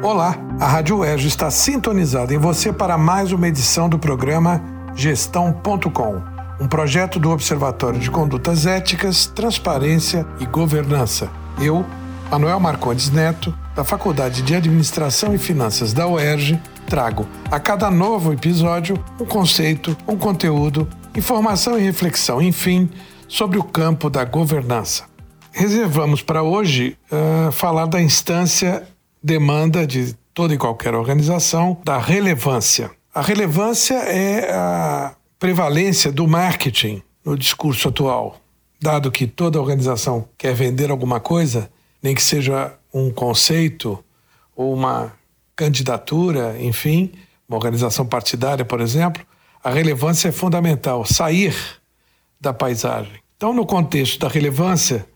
Olá, a Rádio UERJ está sintonizada em você para mais uma edição do programa Gestão.com, um projeto do Observatório de Condutas Éticas, Transparência e Governança. Eu, Manuel Marcondes Neto, da Faculdade de Administração e Finanças da UERJ, trago a cada novo episódio um conceito, um conteúdo, informação e reflexão, enfim, sobre o campo da governança. Reservamos para hoje uh, falar da instância demanda de toda e qualquer organização da relevância. A relevância é a prevalência do marketing no discurso atual. Dado que toda organização quer vender alguma coisa, nem que seja um conceito ou uma candidatura, enfim, uma organização partidária, por exemplo, a relevância é fundamental, sair da paisagem. Então, no contexto da relevância,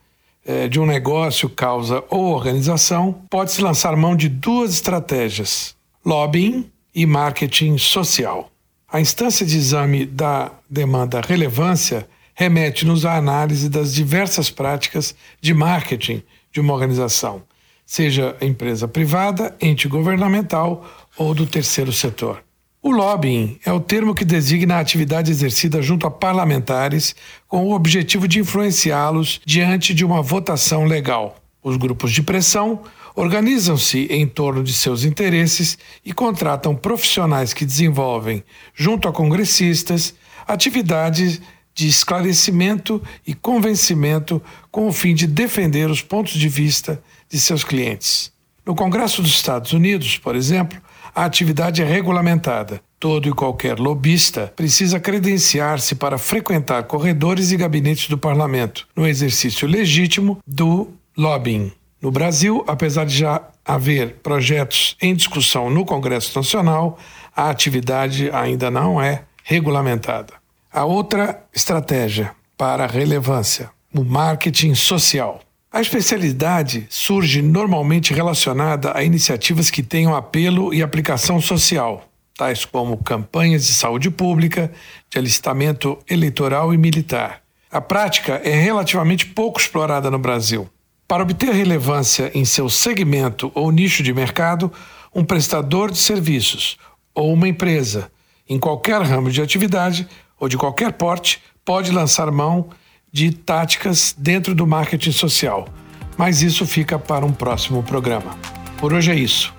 de um negócio, causa ou organização, pode-se lançar mão de duas estratégias: lobbying e marketing social. A instância de exame da demanda relevância remete-nos à análise das diversas práticas de marketing de uma organização, seja empresa privada, ente governamental ou do terceiro setor. O lobbying é o termo que designa a atividade exercida junto a parlamentares com o objetivo de influenciá-los diante de uma votação legal. Os grupos de pressão organizam-se em torno de seus interesses e contratam profissionais que desenvolvem, junto a congressistas, atividades de esclarecimento e convencimento com o fim de defender os pontos de vista de seus clientes. No Congresso dos Estados Unidos, por exemplo, a atividade é regulamentada. Todo e qualquer lobista precisa credenciar-se para frequentar corredores e gabinetes do parlamento, no exercício legítimo do lobbying. No Brasil, apesar de já haver projetos em discussão no Congresso Nacional, a atividade ainda não é regulamentada. A outra estratégia para a relevância, o marketing social. A especialidade surge normalmente relacionada a iniciativas que tenham apelo e aplicação social, tais como campanhas de saúde pública, de alistamento eleitoral e militar. A prática é relativamente pouco explorada no Brasil. Para obter relevância em seu segmento ou nicho de mercado, um prestador de serviços ou uma empresa, em qualquer ramo de atividade ou de qualquer porte, pode lançar mão de táticas dentro do marketing social. Mas isso fica para um próximo programa. Por hoje é isso.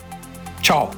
Tchau!